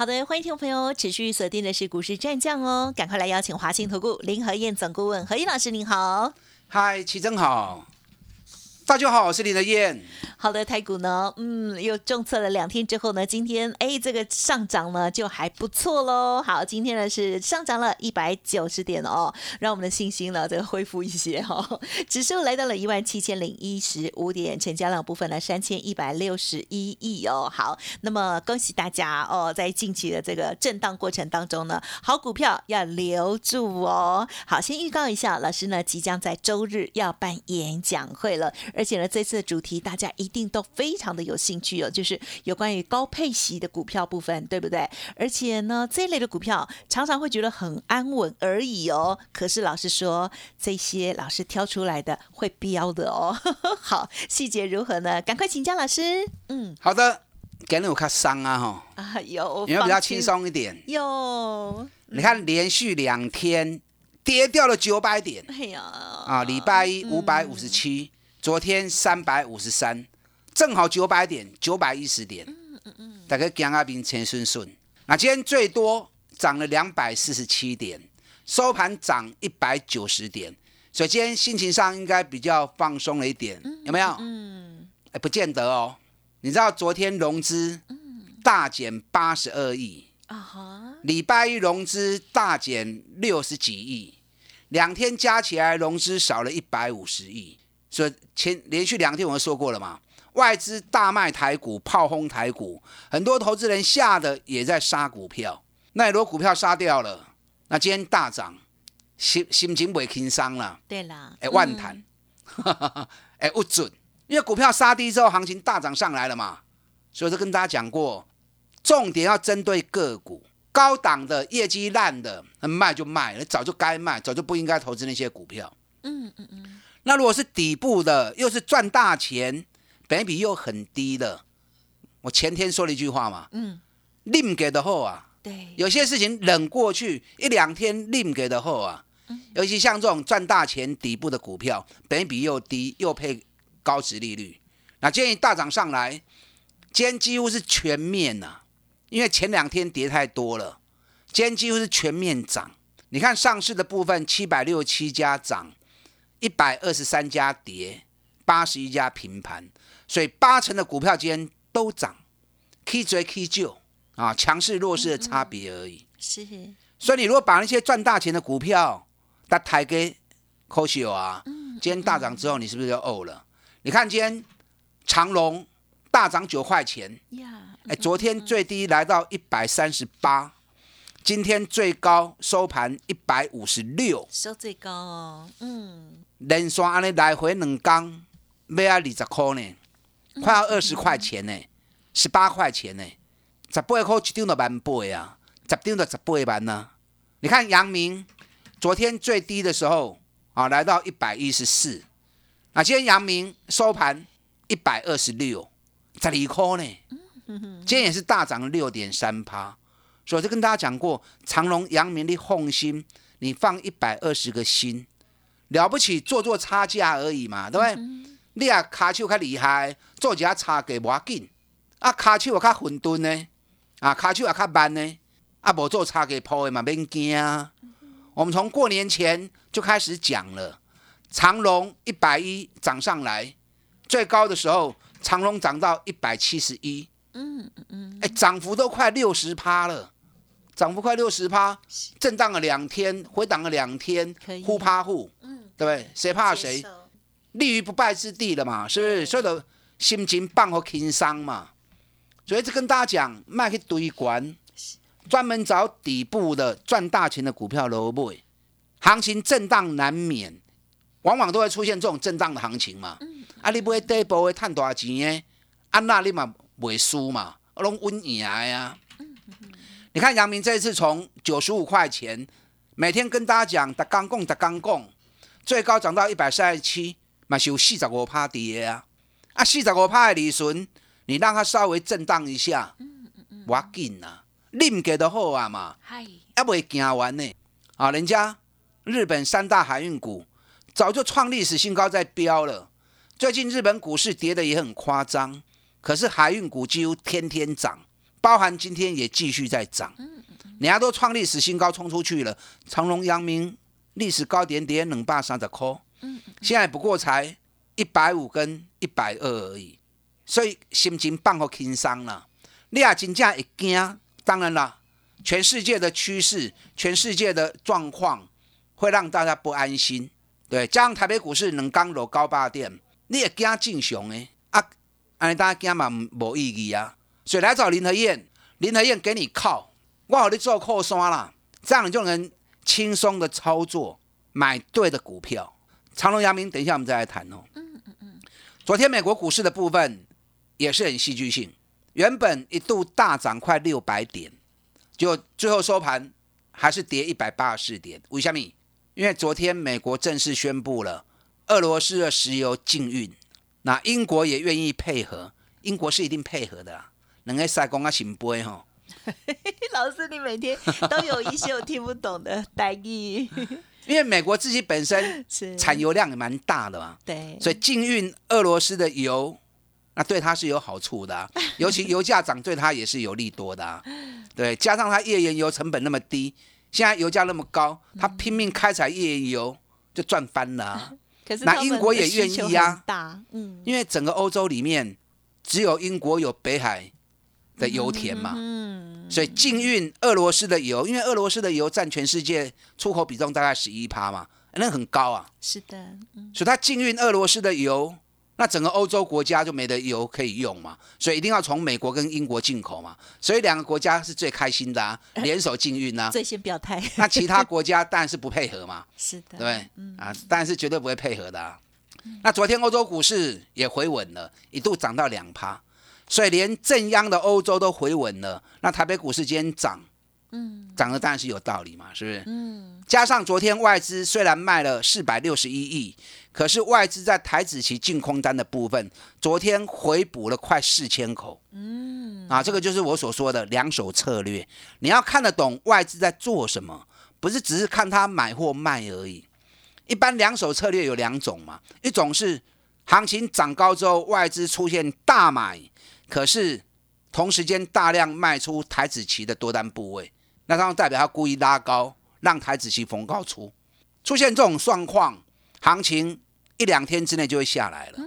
好的，欢迎听众朋友持续锁定的是股市战将哦，赶快来邀请华信投顾林和燕总顾问何燕老师，您好。嗨，齐真好。大家好，我是林德燕。好的，台股呢，嗯，又重测了两天之后呢，今天哎，这个上涨呢就还不错喽。好，今天呢是上涨了一百九十点哦，让我们的信心呢这个恢复一些哈。指数来到了一万七千零一十五点，成交量部分呢三千一百六十一亿哦。好，那么恭喜大家哦，在近期的这个震荡过程当中呢，好股票要留住哦。好，先预告一下，老师呢即将在周日要办演讲会了，而且呢这次的主题大家一。定都非常的有兴趣哦，就是有关于高配息的股票部分，对不对？而且呢，这一类的股票常常会觉得很安稳而已哦。可是老师说，这些老师挑出来的会标的哦。好，细节如何呢？赶快请教老师。嗯，好的，给你我看伤啊哈。啊有，有比较轻松一点？有。你看连续两天跌掉了九百点。哎呀。啊，礼拜一五百五十七，昨天三百五十三。正好九百点，九百一十点，嗯嗯嗯，大概江阿兵钱顺顺。那今天最多涨了两百四十七点，收盘涨一百九十点，所以今天心情上应该比较放松了一点，有没有？嗯，哎，不见得哦。你知道昨天融资大减八十二亿啊哈，礼拜一融资大减六十几亿，两天加起来融资少了一百五十亿，所以前连续两天我们说过了嘛。外资大卖台股，炮轰台股，很多投资人吓得也在杀股票。那如果股票杀掉了，那今天大涨，心心情不会轻伤了。对啦，哎，万谈，哎，不准，因为股票杀低之后，行情大涨上来了嘛。所以就跟大家讲过，重点要针对个股，高档的业绩烂的，卖就卖，早就该卖，早就不应该投资那些股票。嗯嗯嗯。那如果是底部的，又是赚大钱。本比又很低的，我前天说了一句话嘛，嗯，另给的后啊，对，有些事情忍过去一两天，另给的后啊，尤其像这种赚大钱底部的股票，本比又低又配高值利率，那建议大涨上来，今天几乎是全面呐，因为前两天跌太多了，今天几乎是全面涨。你看上市的部分，七百六十七家涨，一百二十三家跌，八十一家平盘。所以八成的股票今天都涨，K 追 K 救啊，强势弱势的差别而已。是。所以你如果把那些赚大钱的股票，它抬给科秀啊，今天大涨之后，你是不是就呕了？你看今天长隆大涨九块钱，哎，昨天最低来到一百三十八，今天最高收盘一百五十六，收最高哦。嗯。连续安尼来回两工，要啊二十块呢。快要二十块钱呢，十八块钱呢，十八块一张都万八啊，十张都十八万呢。你看阳明昨天最低的时候啊，来到一百一十四，啊今天阳明收盘一百二十六，十二块呢。今天也是大涨六点三趴。所以我就跟大家讲过，长隆、阳明的红心，你放一百二十个心，了不起，做做差价而已嘛，对不对？你啊，卡手较厉害，做一下差价无要紧。啊，卡手又较混沌呢，啊，卡手也较慢呢，啊，无做差价铺的嘛，免惊。我们从过年前就开始讲了，长隆一百一涨上来，最高的时候，长隆涨到一百七十一。嗯嗯嗯。哎，涨幅都快六十趴了，涨幅快六十趴，震荡了两天，回档了两天，呼趴互，嗯，对不对？谁怕谁？立于不败之地了嘛，是不是？所以的心情棒和轻伤嘛，所以这跟大家讲，卖去堆管，专门找底部的赚大钱的股票来买。行情震荡难免，往往都会出现这种震荡的行情嘛。啊，你不会底部会赚大钱的，啊那你嘛袂输嘛，拢稳赢呀。你看杨明这一次从九十五块钱，每天跟大家讲，打刚供打刚供。最高涨到一百三十七，嘛是有四十五趴跌啊。啊，四十五趴的利润，你让它稍微震荡一下，我要紧啊，恁给的好啊嘛，嗨，还未行完呢。啊，人家日本三大海运股早就创历史新高在飙了。最近日本股市跌的也很夸张，可是海运股几乎天天涨，包含今天也继续在涨。人家都创历史新高冲出去了，长隆、阳明历史高点跌两百三十块，现在不过才一百五跟一百二而已，所以心情放好轻松啦。你也真正会惊，当然啦，全世界的趋势、全世界的状况会让大家不安心。对，加上台北股市两刚落高八点。你也惊正常诶，啊，安尼大家惊嘛无意义啊，所以来找林和燕，林和燕给你靠，我好你做靠山啦，这样你就能轻松的操作，买对的股票。长隆、阳明，等一下我们再来谈哦。嗯嗯嗯。昨天美国股市的部分也是很戏剧性，原本一度大涨快六百点，就最后收盘还是跌一百八十四点。为什么？因为昨天美国正式宣布了。俄罗斯的石油禁运，那英国也愿意配合，英国是一定配合的啦。两个塞工啊，行不？哈，老师，你每天都有一些我听不懂的代意。因为美国自己本身产油量也蛮大的嘛，对，所以禁运俄罗斯的油，那对它是有好处的，尤其油价涨，对它也是有利多的。对，加上它页岩油成本那么低，现在油价那么高，它拼命开采页岩油就赚翻了。那英国也愿意啊，嗯，因为整个欧洲里面只有英国有北海的油田嘛，嗯，所以禁运俄罗斯的油，因为俄罗斯的油占全世界出口比重大概十一趴嘛，那很高啊，是的，所以它禁运俄罗斯的油。那整个欧洲国家就没得油可以用嘛，所以一定要从美国跟英国进口嘛，所以两个国家是最开心的啊，联手禁运啊。最先表态。那其他国家当然是不配合嘛。是的。对，啊，当然是绝对不会配合的啊。那昨天欧洲股市也回稳了，一度涨到两趴，所以连正央的欧洲都回稳了。那台北股市今天涨，嗯，涨的当然是有道理嘛，是不是？嗯。加上昨天外资虽然卖了四百六十一亿。可是外资在台子期净空单的部分，昨天回补了快四千口。嗯，啊，这个就是我所说的两手策略。你要看得懂外资在做什么，不是只是看他买或卖而已。一般两手策略有两种嘛，一种是行情涨高之后，外资出现大买，可是同时间大量卖出台子期的多单部位，那当然代表他故意拉高，让台子期逢高出。出现这种状况。行情一两天之内就会下来了。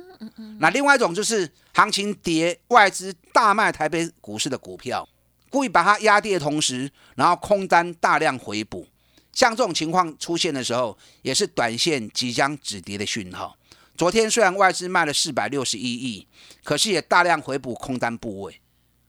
那另外一种就是行情跌，外资大卖台北股市的股票，故意把它压跌的同时，然后空单大量回补。像这种情况出现的时候，也是短线即将止跌的讯号。昨天虽然外资卖了四百六十一亿，可是也大量回补空单部位。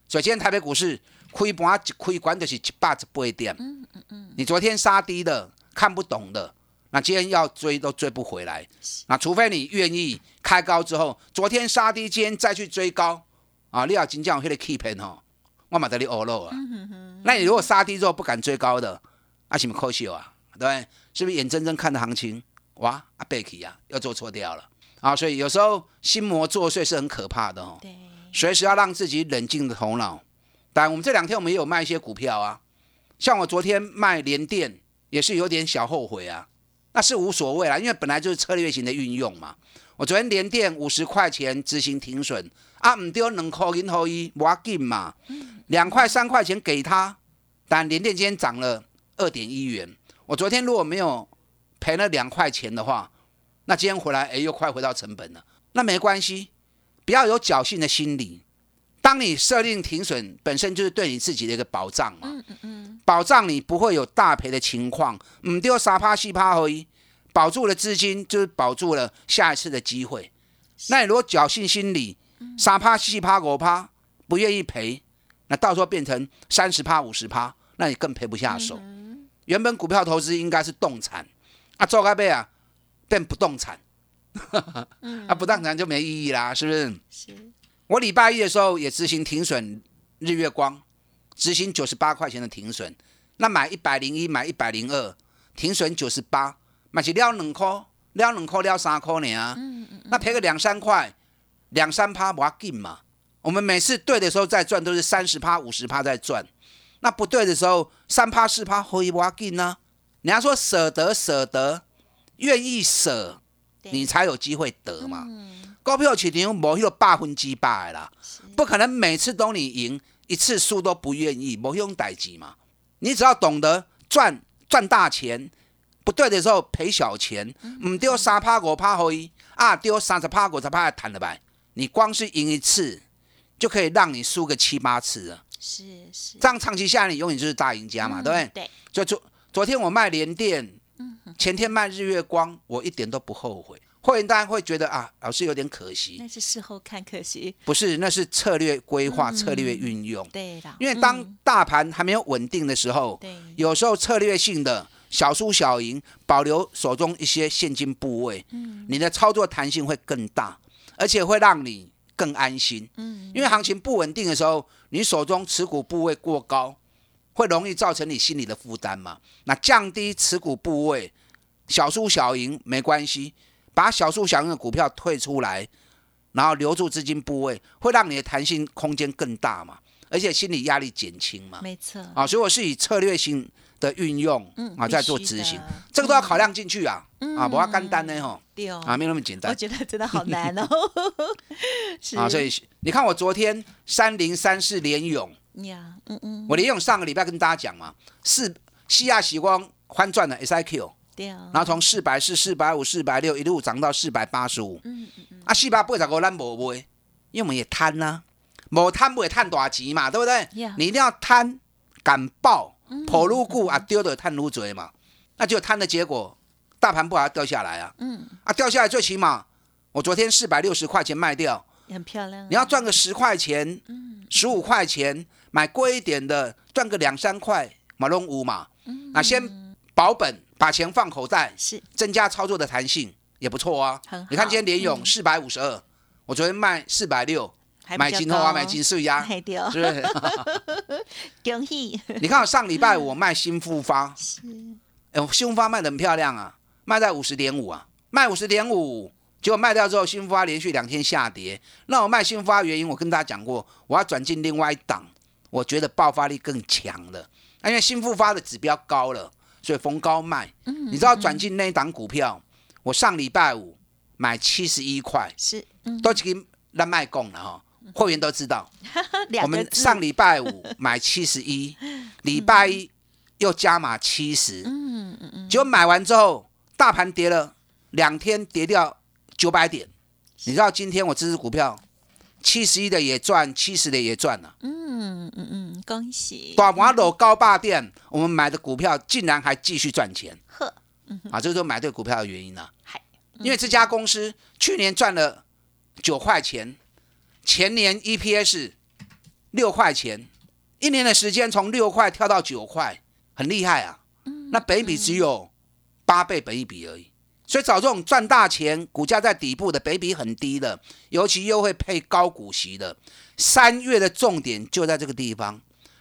所以今天台北股市开盘一亏管就是一百十八点。嗯嗯嗯。你昨天杀低的，看不懂的。那今天要追都追不回来，那除非你愿意开高之后，昨天杀低，今天再去追高啊！你要金将黑的 keep 哦，我马得你欧漏啊。那你如果杀低之后不敢追高的，啊什么可惜啊？对，是不是眼睁睁看着行情哇啊贝奇啊又做错掉了啊？所以有时候心魔作祟是很可怕的哦。对，随时要让自己冷静的头脑。但，我们这两天我们也有卖一些股票啊，像我昨天卖联电也是有点小后悔啊。那是无所谓啦，因为本来就是策略型的运用嘛。我昨天连电五十块钱执行停损啊，唔丢两块银后一，我紧嘛，两块三块钱给他，但连电今天涨了二点一元。我昨天如果没有赔了两块钱的话，那今天回来哎又快回到成本了。那没关系，不要有侥幸的心理。当你设定停损，本身就是对你自己的一个保障嘛。嗯嗯嗯，保障你不会有大赔的情况。唔丢三趴四趴而已，保住了资金，就是保住了下一次的机会。那你如果侥幸心理，三趴四趴五趴，不愿意赔，那到时候变成三十趴五十趴，那你更赔不下手。原本股票投资应该是动产，啊，做该背啊，变不动产，啊，不动产就没意义啦，是不是？是。我礼拜一的时候也执行停损，日月光执行九十八块钱的停损，那买一百零一，买一百零二，停损九十八，买起撩两颗，撩两颗，撩三颗呢嗯嗯，那赔个两三块，两三趴不要紧嘛。我们每次对的时候再赚，都是三十趴、五十趴在赚。那不对的时候，三趴、四趴可以不要紧呢。人家说舍得舍得，愿意舍，你才有机会得嘛。股票市场无迄个百分之百啦，不可能每次都你赢，一次输都不愿意，无用代志嘛。你只要懂得赚赚大钱，不对的时候赔小钱，唔丢三趴五趴可以，啊丢三十趴五十趴谈了呗。你光是赢一次，就可以让你输个七八次了。是是，这样长期下来，你永远就是大赢家嘛，对不对？对，就昨昨天我卖联电，前天卖日月光，我一点都不后悔。会员当然会觉得啊，老师有点可惜，那是事后看可惜。不是，那是策略规划、策略运用。对的，因为当大盘还没有稳定的时候，对，有时候策略性的小输小赢，保留手中一些现金部位，嗯，你的操作弹性会更大，而且会让你更安心。嗯，因为行情不稳定的时候，你手中持股部位过高，会容易造成你心理的负担嘛。那降低持股部位，小输小赢没关系。把小数小赢的股票退出来，然后留住资金部位，会让你的弹性空间更大嘛，而且心理压力减轻嘛。没错。啊，所以我是以策略性的运用，嗯，啊，在做执行，这个都要考量进去啊，啊，不要干单呢，吼，啊，没那么简单。我觉得真的好难哦。啊，所以你看我昨天三零三四联勇，呀，嗯嗯，我利用上个礼拜跟大家讲嘛，四西亚喜光翻转的 S I Q 对啊。然后从四百四、四百五、四百六一路涨到四百八十五。嗯嗯嗯。啊，四百八十五咱无买，因为我们也贪呐，无贪不会贪大钱嘛，对不对？你一定要贪，敢爆，跑路股啊丢的贪路嘴嘛，那就贪的结果，大盘不好掉下来啊。嗯。啊，掉下来最起码，我昨天四百六十块钱卖掉，很漂亮。你要赚个十块钱，嗯，十五块钱买贵一点的，赚个两三块，马龙五嘛。嗯。那先保本。把钱放口袋，是增加操作的弹性也不错啊。你看今天连勇四百五十二，我昨天卖四百六，买金后啊，买金碎呀，是不是？恭喜！你看我上礼拜我卖新复发，是，哎，新复发卖的很漂亮啊，卖在五十点五啊，卖五十点五，结果卖掉之后，新复发连续两天下跌。那我卖新复发原因，我跟大家讲过，我要转进另外一档，我觉得爆发力更强的，因为新复发的指标高了。所以逢高卖，你知道转进那一档股票，我上礼拜五买七十一块，是都给那卖供了哈，会员都知道。我们上礼拜五买七十一，礼拜一又加码七十，嗯嗯嗯，结果买完之后，大盘跌了两天，跌掉九百点。你知道今天我这支股票？七十一的也赚，七十的也赚了。嗯嗯嗯，恭喜！短华楼高霸店，我们买的股票竟然还继续赚钱。呵，啊，这就是买对股票的原因呢。因为这家公司去年赚了九块钱，前年 EPS 六块钱，一年的时间从六块跳到九块，很厉害啊。那本比只有八倍本一比而已。所以找这种赚大钱、股价在底部的、北比很低的，尤其又会配高股息的，三月的重点就在这个地方。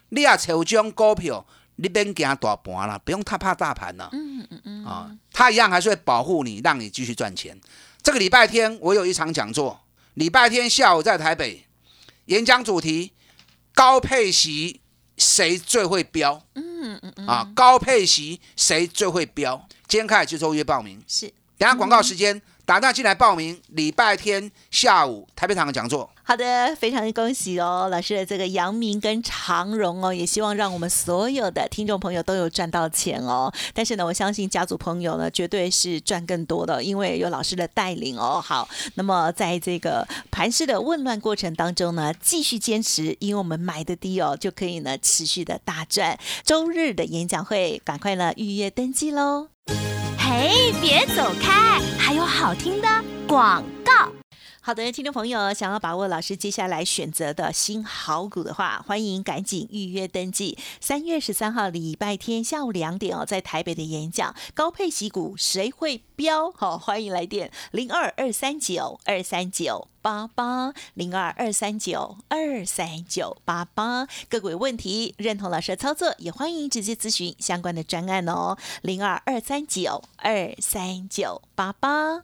你要炒这种股票，你别惊大盘了，不用太怕大盘了。嗯嗯嗯。啊，它一样还是会保护你，让你继续赚钱。这个礼拜天我有一场讲座，礼拜天下午在台北演讲，主题高配息谁最会标？嗯嗯嗯。啊，高配息谁最会标？今天开始就周约报名，是。等下广告时间，打电进来报名。礼拜天下午台北场的讲座。好的，非常的恭喜哦，老师的这个阳明跟长荣哦，也希望让我们所有的听众朋友都有赚到钱哦。但是呢，我相信家族朋友呢，绝对是赚更多的，因为有老师的带领哦。好，那么在这个盘市的混乱过程当中呢，继续坚持，因为我们买的低哦，就可以呢持续的大赚。周日的演讲会，赶快呢预约登记喽。哎，别走开！还有好听的广。好的，听众朋友，想要把握老师接下来选择的新好股的话，欢迎赶紧预约登记。三月十三号礼拜天下午两点哦，在台北的演讲，高配息股谁会飙？好，欢迎来电零二二三九二三九八八零二二三九二三九八八。个股有问题，认同老师的操作，也欢迎直接咨询相关的专案哦，零二二三九二三九八八。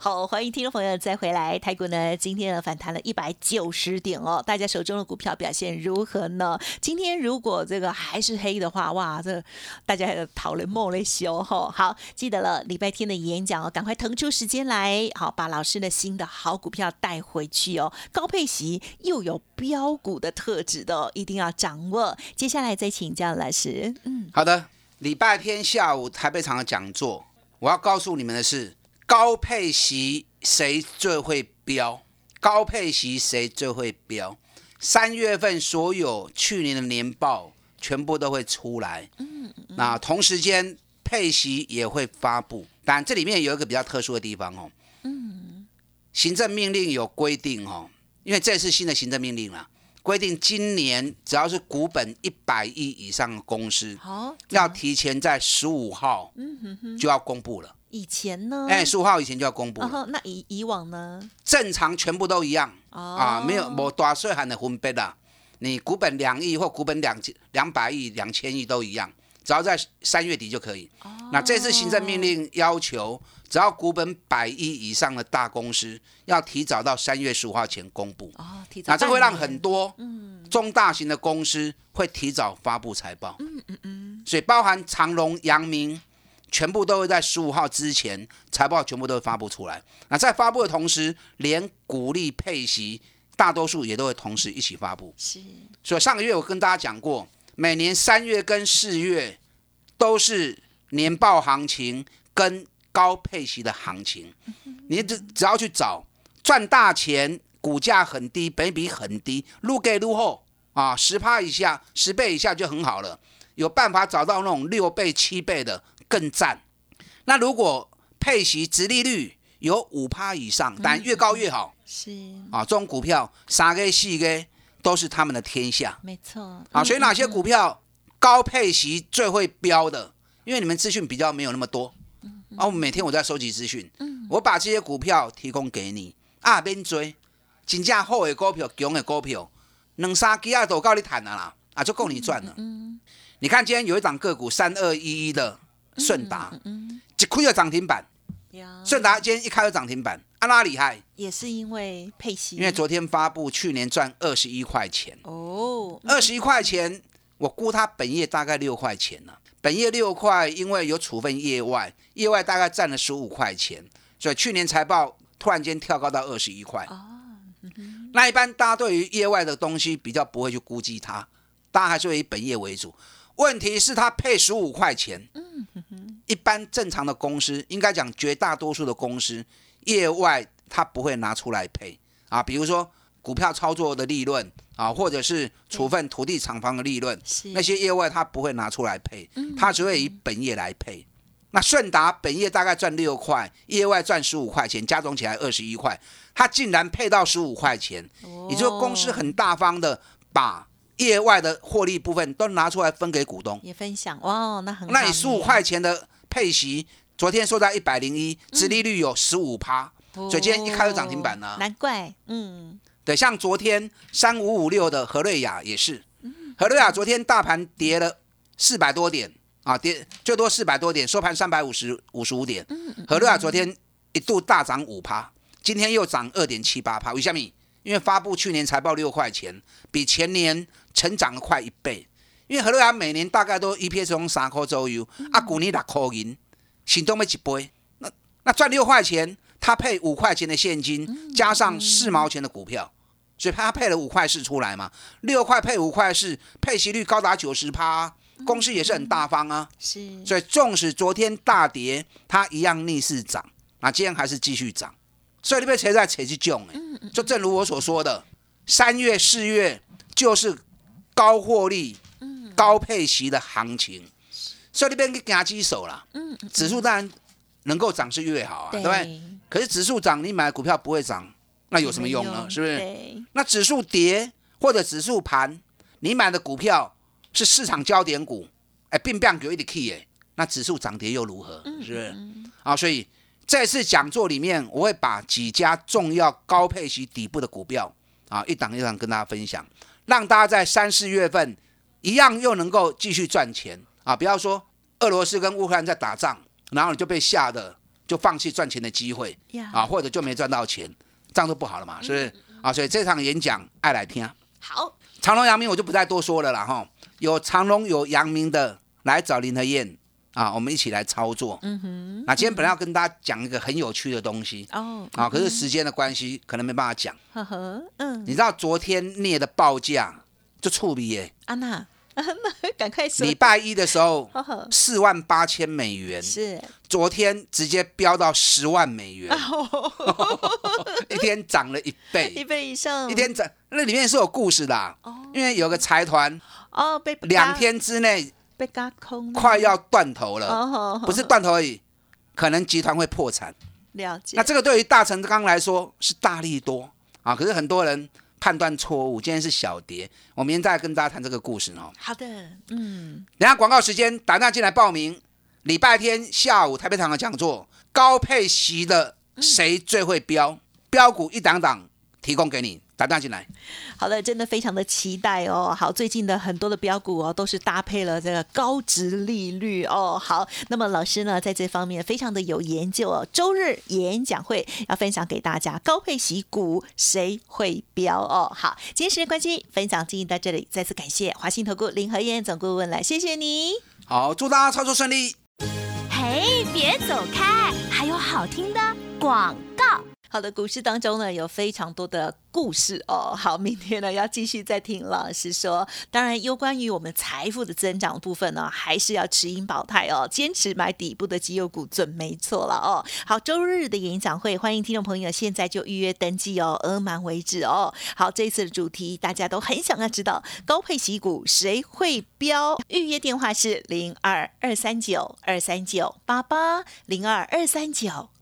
好，欢迎听众朋友再回来。台股呢，今天呢反弹了一百九十点哦。大家手中的股票表现如何呢？今天如果这个还是黑的话，哇，这大家讨论梦嘞修吼。好，记得了，礼拜天的演讲哦，赶快腾出时间来，好把老师的新的好股票带回去哦。高配息又有标股的特质的，一定要掌握。接下来再请教老师。嗯，好的。礼拜天下午台北场的讲座，我要告诉你们的是。高配息谁最会飙？高配息谁最会飙？三月份所有去年的年报全部都会出来。嗯，那同时间配息也会发布，但这里面有一个比较特殊的地方哦。嗯，行政命令有规定哦，因为这是新的行政命令了，规定今年只要是股本一百亿以上的公司，好，要提前在十五号，就要公布了。以前呢？哎，十五号以前就要公布。那以以往呢？正常全部都一样啊，没有没大税含的分别的。你股本两亿或股本两千两百亿、两千亿都一样，只要在三月底就可以。那这次行政命令要求，只要股本百亿以上的大公司，要提早到三月十五号前公布。哦，提早。那这会让很多中大型的公司会提早发布财报。嗯嗯嗯。所以包含长隆、阳明。全部都会在十五号之前，财报全部都会发布出来。那在发布的同时，连股利配息，大多数也都会同时一起发布。是。所以上个月我跟大家讲过，每年三月跟四月都是年报行情跟高配息的行情。你只只要去找赚大钱，股价很低，本比很低，入给入后啊，十趴以下，十倍以下就很好了。有办法找到那种六倍、七倍的。更赞。那如果配息、殖利率有五趴以上，但越高越好。是啊，这种股票三个、四个都是他们的天下。没错。啊，所以哪些股票高配息最会标的？因为你们资讯比较没有那么多。啊，我每天我在收集资讯。嗯。我把这些股票提供给你。啊，边追，真正好的股票、强的股票，两三几啊都够你谈了啦，啊就够你赚了。嗯。你看今天有一档个股三二一一的。顺达，一开就涨停板。顺达今天一开就涨停板，啊，拉厉害？也是因为配息。因为昨天发布，去年赚二十一块钱。哦，二十一块钱，我估它本业大概六块钱了。本业六块，因为有处分业外，业外大概占了十五块钱，所以去年财报突然间跳高到二十一块。哦，那一般大家对于业外的东西比较不会去估计它，大家还是以本业为主。问题是它配十五块钱，一般正常的公司，应该讲绝大多数的公司，业外它不会拿出来配啊。比如说股票操作的利润啊，或者是处分土地厂房的利润，那些业外它不会拿出来配，它只会以本业来配。那顺达本业大概赚六块，业外赚十五块钱，加总起来二十一块，它竟然配到十五块钱，也就是公司很大方的把。业外的获利部分都拿出来分给股东，也分享哇，那很。那你十五块钱的配息，昨天收在一百零一，殖利率有十五趴，所以今天一开就涨停板了、难怪，嗯，对，像昨天三五五六的何瑞雅也是，何瑞雅昨天大盘跌了四百多点啊，跌最多四百多点，收盘三百五十五十五点。何瑞雅昨天一度大涨五趴，今天又涨二点七八趴。为什么？因为发布去年财报六块钱，比前年成长了快一倍。因为和瑞雅每年大概都 EPS 从三块左右，啊，股年六块银，行动没几倍，那那赚六块钱，他配五块钱的现金，加上四毛钱的股票。所以他配了五块四出来嘛，六块配五块四，配息率高达九十趴，公司也是很大方啊。是，所以纵使昨天大跌，它一样逆势涨，那今天还是继续涨。所以你被谁在扯去囧哎？就正如我所说的，三月四月就是高获利、高配息的行情，所以你别去夹鸡手啦。指数当然能够涨是越好啊，对不对？可是指数涨，你买的股票不会涨，那有什么用呢？是不是？那指数跌或者指数盘，你买的股票是市场焦点股，哎，并不给一点 key 哎，那指数涨跌又如何？是不是？啊，所以这次讲座里面，我会把几家重要高配息底部的股票啊，一档一档跟大家分享，让大家在三四月份一样又能够继续赚钱啊！不要说俄罗斯跟乌克兰在打仗，然后你就被吓得就放弃赚钱的机会啊，或者就没赚到钱，这样就不好了嘛，是不是？啊，所以这场演讲爱来听。好，长隆、阳明我就不再多说了啦，哈。有长隆有阳明的来找林和燕啊，我们一起来操作。嗯哼。那今天本来要跟大家讲一个很有趣的东西。哦，啊，可是时间的关系，可能没办法讲。呵呵，嗯，你知道昨天镍的报价就触笔耶，安娜，安娜，赶快说。礼，拜一的时候四万八千美元，是，昨天直接飙到十万美元，一天涨了一倍。一倍，以上，一天涨，那里面是有故事的啊、哦。因为有个财团哦，被两天之内被嘎空了，快要断头了，哦，不是断头而已，可能集团会破产。了解，那这个对于大成刚来说是大利多啊，可是很多人判断错误，今天是小跌。我明天再跟大家谈这个故事哦。好的，嗯，等下广告时间，打电话进来报名。礼拜天下午台北场的讲座，高配席的谁最会标？标股一档档提供给你，打电话进来。好的，真的非常的期待哦。好，最近的很多的标股哦，都是搭配了这个高值利率哦。好，那么老师呢，在这方面非常的有研究哦。周日演讲会要分享给大家，高配息股谁会标哦？好，今天时间关系，分享进行到这里，再次感谢华信投顾林和燕总顾问来，谢谢你。好，祝大家操作顺利。嘿，别走开，还有好听的广告。好的，股市当中呢有非常多的故事哦。好，明天呢要继续再听老师说。当然，有关于我们财富的增长部分呢，还是要持盈保泰哦，坚持买底部的绩优股准没错了哦。好，周日的演讲会，欢迎听众朋友现在就预约登记哦，额满为止哦。好，这一次的主题大家都很想要知道，高配息股谁会标？预约电话是零二二三九二三九八八零二二三九。